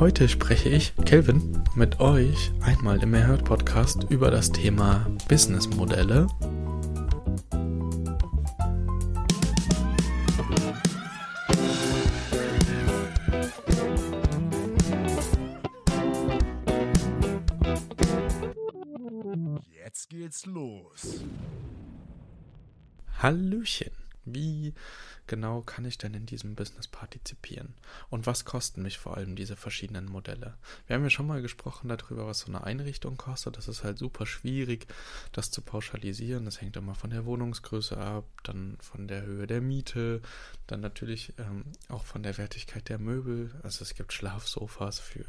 Heute spreche ich, Kelvin, mit euch einmal im Erhört Podcast über das Thema Businessmodelle. Jetzt geht's los. Hallöchen. Wie genau kann ich denn in diesem Business partizipieren? Und was kosten mich vor allem diese verschiedenen Modelle? Wir haben ja schon mal gesprochen darüber, was so eine Einrichtung kostet. Das ist halt super schwierig, das zu pauschalisieren. Das hängt immer von der Wohnungsgröße ab, dann von der Höhe der Miete, dann natürlich ähm, auch von der Wertigkeit der Möbel. Also es gibt Schlafsofas für,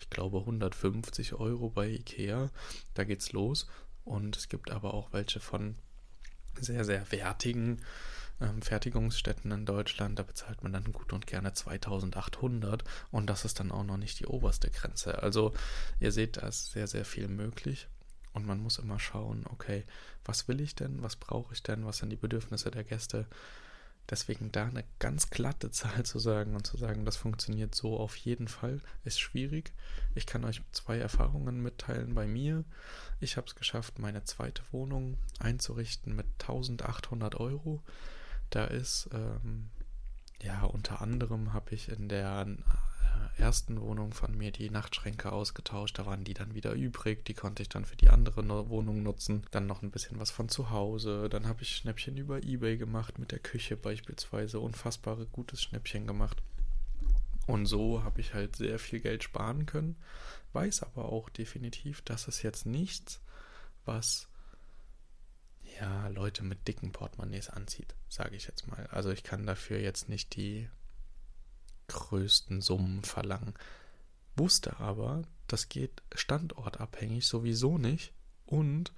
ich glaube, 150 Euro bei Ikea. Da geht's los. Und es gibt aber auch welche von sehr, sehr wertigen ähm, Fertigungsstätten in Deutschland. Da bezahlt man dann gut und gerne 2800 und das ist dann auch noch nicht die oberste Grenze. Also ihr seht, da ist sehr, sehr viel möglich. Und man muss immer schauen, okay, was will ich denn, was brauche ich denn, was sind die Bedürfnisse der Gäste. Deswegen da eine ganz glatte Zahl zu sagen und zu sagen, das funktioniert so auf jeden Fall, ist schwierig. Ich kann euch zwei Erfahrungen mitteilen bei mir. Ich habe es geschafft, meine zweite Wohnung einzurichten mit 1800 Euro. Da ist, ähm, ja, unter anderem habe ich in der äh, ersten Wohnung von mir die Nachtschränke ausgetauscht. Da waren die dann wieder übrig. Die konnte ich dann für die andere Wohnung nutzen. Dann noch ein bisschen was von zu Hause. Dann habe ich Schnäppchen über Ebay gemacht mit der Küche beispielsweise. Unfassbare gutes Schnäppchen gemacht. Und so habe ich halt sehr viel Geld sparen können. Weiß aber auch definitiv, dass es jetzt nichts, was ja, Leute mit dicken Portemonnaies anzieht, sage ich jetzt mal. Also ich kann dafür jetzt nicht die größten Summen verlangen. Wusste aber, das geht standortabhängig sowieso nicht und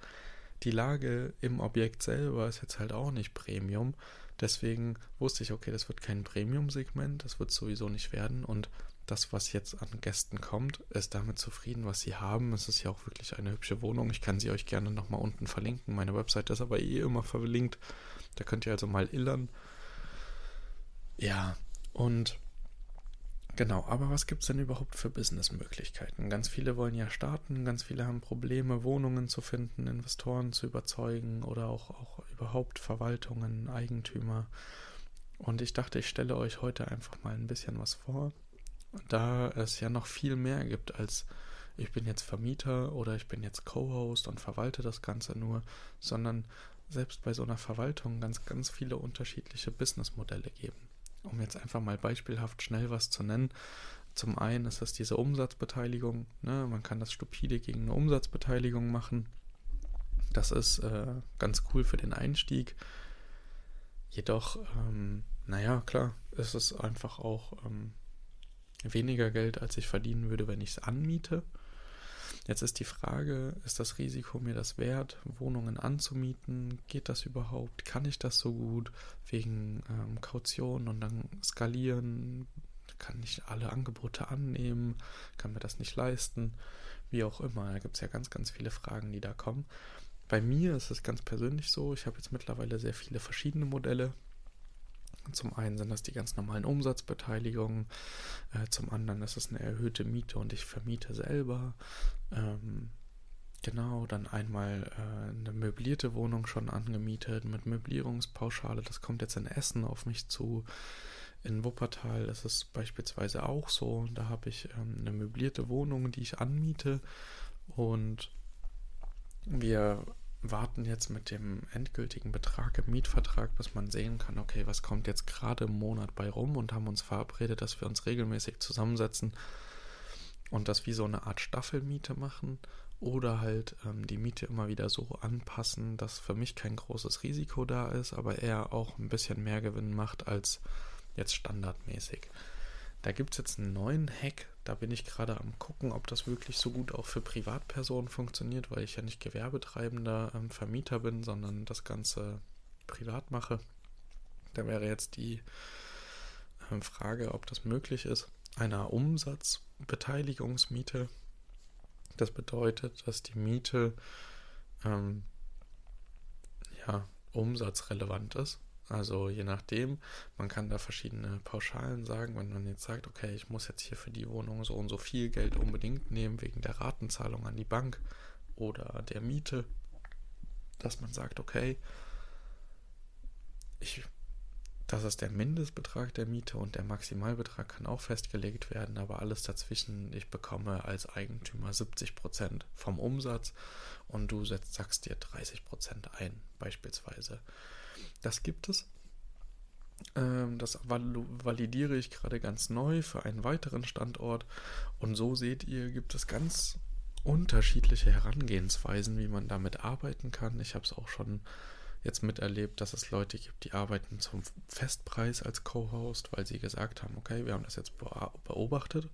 die Lage im Objekt selber ist jetzt halt auch nicht Premium. Deswegen wusste ich, okay, das wird kein Premium-Segment, das wird sowieso nicht werden und das, was jetzt an Gästen kommt, ist damit zufrieden, was sie haben. Es ist ja auch wirklich eine hübsche Wohnung. Ich kann sie euch gerne nochmal unten verlinken. Meine Webseite ist aber eh immer verlinkt. Da könnt ihr also mal illern. Ja, und genau, aber was gibt es denn überhaupt für Businessmöglichkeiten? Ganz viele wollen ja starten, ganz viele haben Probleme, Wohnungen zu finden, Investoren zu überzeugen oder auch, auch überhaupt Verwaltungen, Eigentümer. Und ich dachte, ich stelle euch heute einfach mal ein bisschen was vor da es ja noch viel mehr gibt als ich bin jetzt Vermieter oder ich bin jetzt Co-Host und verwalte das Ganze nur, sondern selbst bei so einer Verwaltung ganz, ganz viele unterschiedliche Businessmodelle geben. Um jetzt einfach mal beispielhaft schnell was zu nennen. Zum einen ist das diese Umsatzbeteiligung. Ne? Man kann das stupide gegen eine Umsatzbeteiligung machen. Das ist äh, ganz cool für den Einstieg. Jedoch, ähm, naja, klar, ist es einfach auch ähm, weniger Geld, als ich verdienen würde, wenn ich es anmiete. Jetzt ist die Frage, ist das Risiko mir das wert, Wohnungen anzumieten? Geht das überhaupt? Kann ich das so gut wegen ähm, Kaution und dann skalieren? Kann ich alle Angebote annehmen? Kann mir das nicht leisten? Wie auch immer. Da gibt es ja ganz, ganz viele Fragen, die da kommen. Bei mir ist es ganz persönlich so, ich habe jetzt mittlerweile sehr viele verschiedene Modelle, zum einen sind das die ganz normalen Umsatzbeteiligungen, äh, zum anderen ist es eine erhöhte Miete und ich vermiete selber. Ähm, genau, dann einmal äh, eine möblierte Wohnung schon angemietet mit Möblierungspauschale. Das kommt jetzt in Essen auf mich zu. In Wuppertal ist es beispielsweise auch so. Da habe ich ähm, eine möblierte Wohnung, die ich anmiete und wir warten jetzt mit dem endgültigen Betrag im Mietvertrag, bis man sehen kann, okay, was kommt jetzt gerade im Monat bei rum und haben uns verabredet, dass wir uns regelmäßig zusammensetzen und das wie so eine Art Staffelmiete machen oder halt ähm, die Miete immer wieder so anpassen, dass für mich kein großes Risiko da ist, aber er auch ein bisschen mehr Gewinn macht als jetzt standardmäßig. Da gibt es jetzt einen neuen Hack, da bin ich gerade am gucken, ob das wirklich so gut auch für Privatpersonen funktioniert, weil ich ja nicht gewerbetreibender ähm, Vermieter bin, sondern das Ganze privat mache. Da wäre jetzt die ähm, Frage, ob das möglich ist, einer Umsatzbeteiligungsmiete. Das bedeutet, dass die Miete ähm, ja, umsatzrelevant ist. Also je nachdem, man kann da verschiedene Pauschalen sagen, wenn man jetzt sagt, okay, ich muss jetzt hier für die Wohnung so und so viel Geld unbedingt nehmen wegen der Ratenzahlung an die Bank oder der Miete, dass man sagt, okay, ich, das ist der Mindestbetrag der Miete und der Maximalbetrag kann auch festgelegt werden, aber alles dazwischen, ich bekomme als Eigentümer 70 Prozent vom Umsatz und du setzt, sagst dir 30 Prozent ein, beispielsweise. Das gibt es. Ähm, das validiere ich gerade ganz neu für einen weiteren Standort. Und so seht ihr, gibt es ganz unterschiedliche Herangehensweisen, wie man damit arbeiten kann. Ich habe es auch schon jetzt miterlebt, dass es Leute gibt, die arbeiten zum Festpreis als Co-Host, weil sie gesagt haben, okay, wir haben das jetzt beobachtet.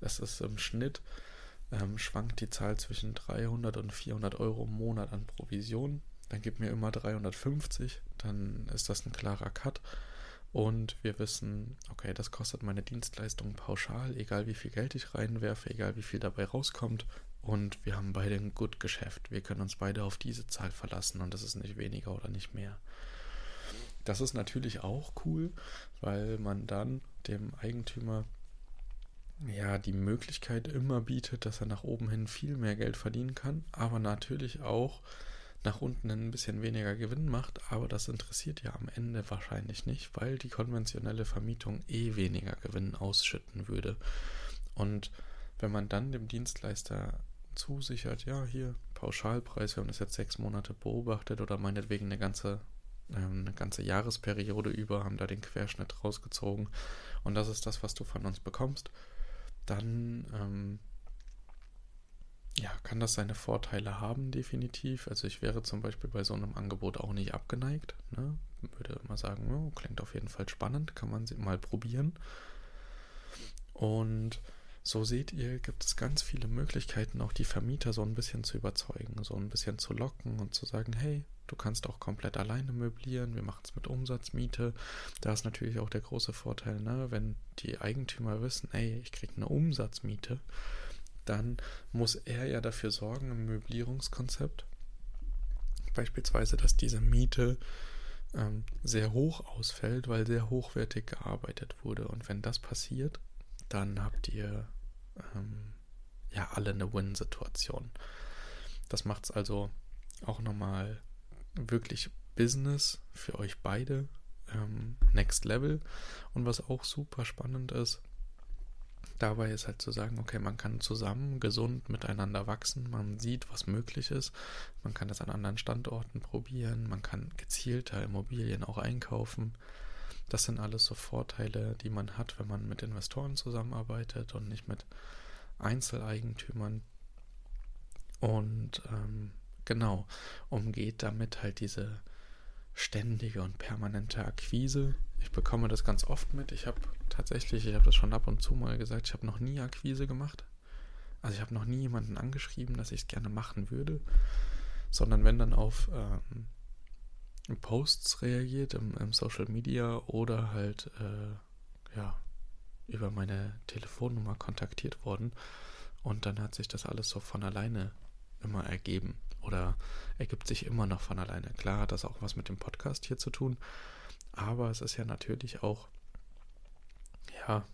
Das ist im Schnitt, ähm, schwankt die Zahl zwischen 300 und 400 Euro im Monat an Provision dann gib mir immer 350, dann ist das ein klarer Cut. Und wir wissen, okay, das kostet meine Dienstleistung pauschal, egal wie viel Geld ich reinwerfe, egal wie viel dabei rauskommt. Und wir haben beide ein gut Geschäft. Wir können uns beide auf diese Zahl verlassen und das ist nicht weniger oder nicht mehr. Das ist natürlich auch cool, weil man dann dem Eigentümer ja die Möglichkeit immer bietet, dass er nach oben hin viel mehr Geld verdienen kann, aber natürlich auch nach unten ein bisschen weniger Gewinn macht, aber das interessiert ja am Ende wahrscheinlich nicht, weil die konventionelle Vermietung eh weniger Gewinn ausschütten würde. Und wenn man dann dem Dienstleister zusichert, ja, hier Pauschalpreis, wir haben das jetzt sechs Monate beobachtet oder meinetwegen eine ganze, ähm, eine ganze Jahresperiode über, haben da den Querschnitt rausgezogen und das ist das, was du von uns bekommst, dann ähm, ja, kann das seine Vorteile haben, definitiv. Also ich wäre zum Beispiel bei so einem Angebot auch nicht abgeneigt. Ne? Würde immer sagen, oh, klingt auf jeden Fall spannend, kann man mal probieren. Und so seht ihr, gibt es ganz viele Möglichkeiten, auch die Vermieter so ein bisschen zu überzeugen, so ein bisschen zu locken und zu sagen, hey, du kannst auch komplett alleine möblieren, wir machen es mit Umsatzmiete. Da ist natürlich auch der große Vorteil, ne, wenn die Eigentümer wissen, ey, ich kriege eine Umsatzmiete, dann muss er ja dafür sorgen im Möblierungskonzept, beispielsweise, dass diese Miete ähm, sehr hoch ausfällt, weil sehr hochwertig gearbeitet wurde. Und wenn das passiert, dann habt ihr ähm, ja alle eine Win-Situation. Das macht es also auch nochmal wirklich Business für euch beide. Ähm, next Level. Und was auch super spannend ist, Dabei ist halt zu sagen, okay, man kann zusammen gesund miteinander wachsen, man sieht, was möglich ist, man kann das an anderen Standorten probieren, man kann gezielter Immobilien auch einkaufen. Das sind alles so Vorteile, die man hat, wenn man mit Investoren zusammenarbeitet und nicht mit Einzeleigentümern. Und ähm, genau, umgeht damit halt diese ständige und permanente Akquise. Ich bekomme das ganz oft mit. Ich habe tatsächlich, ich habe das schon ab und zu mal gesagt, ich habe noch nie Akquise gemacht. Also ich habe noch nie jemanden angeschrieben, dass ich es gerne machen würde, sondern wenn dann auf ähm, Posts reagiert im, im, Social Media oder halt äh, ja über meine Telefonnummer kontaktiert worden und dann hat sich das alles so von alleine immer ergeben oder ergibt sich immer noch von alleine. Klar hat das auch was mit dem Podcast hier zu tun, aber es ist ja natürlich auch, ja,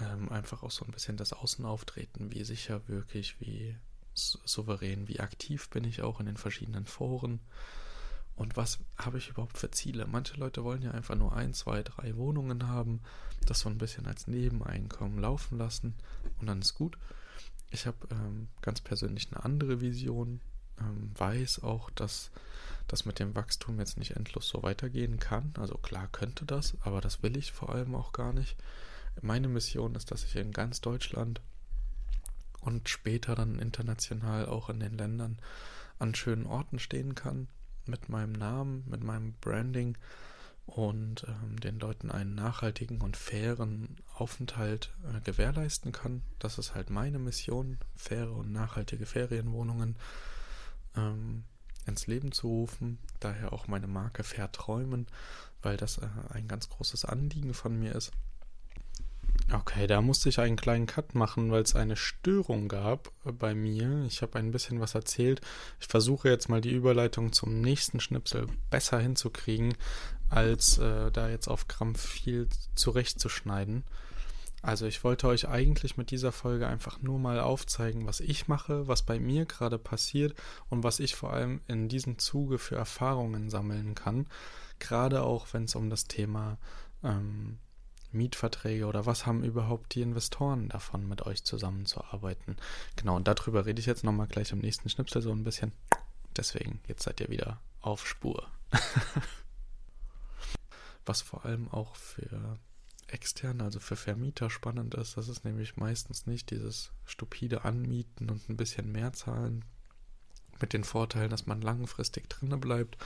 ähm, einfach auch so ein bisschen das Außenauftreten, wie sicher wirklich, wie souverän, wie aktiv bin ich auch in den verschiedenen Foren und was habe ich überhaupt für Ziele. Manche Leute wollen ja einfach nur ein, zwei, drei Wohnungen haben, das so ein bisschen als Nebeneinkommen laufen lassen und dann ist gut. Ich habe ähm, ganz persönlich eine andere Vision ähm, weiß auch, dass das mit dem Wachstum jetzt nicht endlos so weitergehen kann. Also klar könnte das, aber das will ich vor allem auch gar nicht. Meine Mission ist, dass ich in ganz Deutschland und später dann international auch in den Ländern an schönen Orten stehen kann, mit meinem Namen, mit meinem Branding und ähm, den Leuten einen nachhaltigen und fairen Aufenthalt äh, gewährleisten kann. Das ist halt meine Mission, faire und nachhaltige Ferienwohnungen ähm, ins Leben zu rufen. Daher auch meine Marke Fair Träumen, weil das äh, ein ganz großes Anliegen von mir ist. Okay, da musste ich einen kleinen Cut machen, weil es eine Störung gab äh, bei mir. Ich habe ein bisschen was erzählt. Ich versuche jetzt mal die Überleitung zum nächsten Schnipsel besser hinzukriegen, als äh, da jetzt auf Krampf viel zurechtzuschneiden. Also ich wollte euch eigentlich mit dieser Folge einfach nur mal aufzeigen, was ich mache, was bei mir gerade passiert und was ich vor allem in diesem Zuge für Erfahrungen sammeln kann. Gerade auch, wenn es um das Thema ähm, Mietverträge oder was haben überhaupt die Investoren davon, mit euch zusammenzuarbeiten. Genau, und darüber rede ich jetzt nochmal gleich im nächsten Schnipsel so ein bisschen. Deswegen, jetzt seid ihr wieder auf Spur. was vor allem auch für extern, also für Vermieter spannend ist. Das ist nämlich meistens nicht dieses stupide Anmieten und ein bisschen mehr zahlen mit den Vorteilen, dass man langfristig drinne bleibt,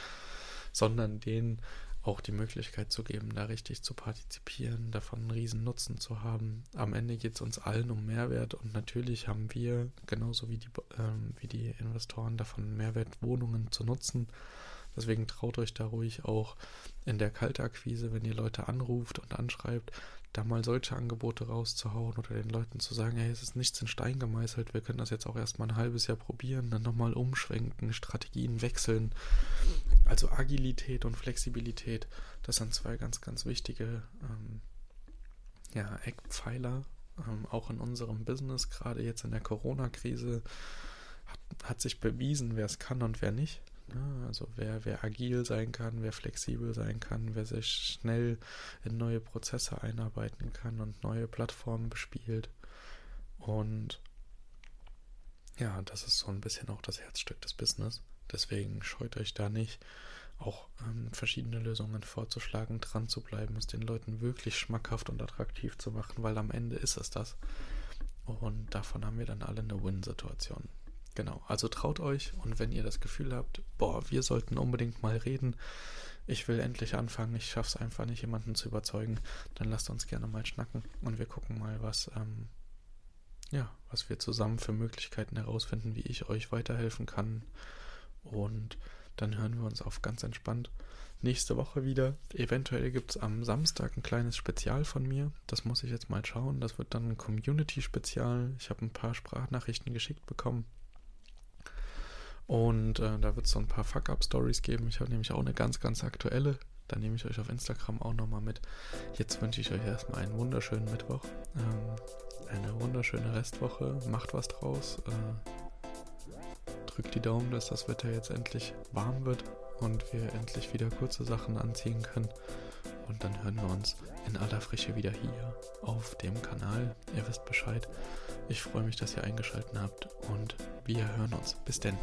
sondern denen auch die Möglichkeit zu geben, da richtig zu partizipieren, davon einen riesen Nutzen zu haben. Am Ende geht es uns allen um Mehrwert und natürlich haben wir, genauso wie die, äh, wie die Investoren, davon Mehrwert, Wohnungen zu nutzen. Deswegen traut euch da ruhig auch in der Kaltakquise, wenn ihr Leute anruft und anschreibt, da mal solche Angebote rauszuhauen oder den Leuten zu sagen, hey, es ist nichts in Stein gemeißelt, wir können das jetzt auch erstmal ein halbes Jahr probieren, dann nochmal umschwenken, Strategien wechseln. Also Agilität und Flexibilität, das sind zwei ganz, ganz wichtige ähm, ja, Eckpfeiler, ähm, auch in unserem Business, gerade jetzt in der Corona-Krise, hat, hat sich bewiesen, wer es kann und wer nicht. Ne? Also wer, wer agil sein kann, wer flexibel sein kann, wer sich schnell in neue Prozesse einarbeiten kann und neue Plattformen bespielt. Und ja, das ist so ein bisschen auch das Herzstück des Business. Deswegen scheut euch da nicht, auch ähm, verschiedene Lösungen vorzuschlagen, dran zu bleiben, es den Leuten wirklich schmackhaft und attraktiv zu machen, weil am Ende ist es das. Und davon haben wir dann alle eine Win-Situation. Genau, also traut euch und wenn ihr das Gefühl habt, boah, wir sollten unbedingt mal reden, ich will endlich anfangen, ich schaffe es einfach nicht, jemanden zu überzeugen, dann lasst uns gerne mal schnacken und wir gucken mal, was, ähm, ja, was wir zusammen für Möglichkeiten herausfinden, wie ich euch weiterhelfen kann. Und dann hören wir uns auf ganz entspannt nächste Woche wieder. Eventuell gibt es am Samstag ein kleines Spezial von mir. Das muss ich jetzt mal schauen. Das wird dann ein Community-Spezial. Ich habe ein paar Sprachnachrichten geschickt bekommen. Und äh, da wird es so ein paar Fuck-Up-Stories geben. Ich habe nämlich auch eine ganz, ganz aktuelle. Da nehme ich euch auf Instagram auch nochmal mit. Jetzt wünsche ich euch erstmal einen wunderschönen Mittwoch. Ähm, eine wunderschöne Restwoche. Macht was draus. Äh, drückt die Daumen, dass das Wetter jetzt endlich warm wird und wir endlich wieder kurze Sachen anziehen können. Und dann hören wir uns in aller Frische wieder hier auf dem Kanal. Ihr wisst Bescheid. Ich freue mich, dass ihr eingeschaltet habt und wir hören uns. Bis denn.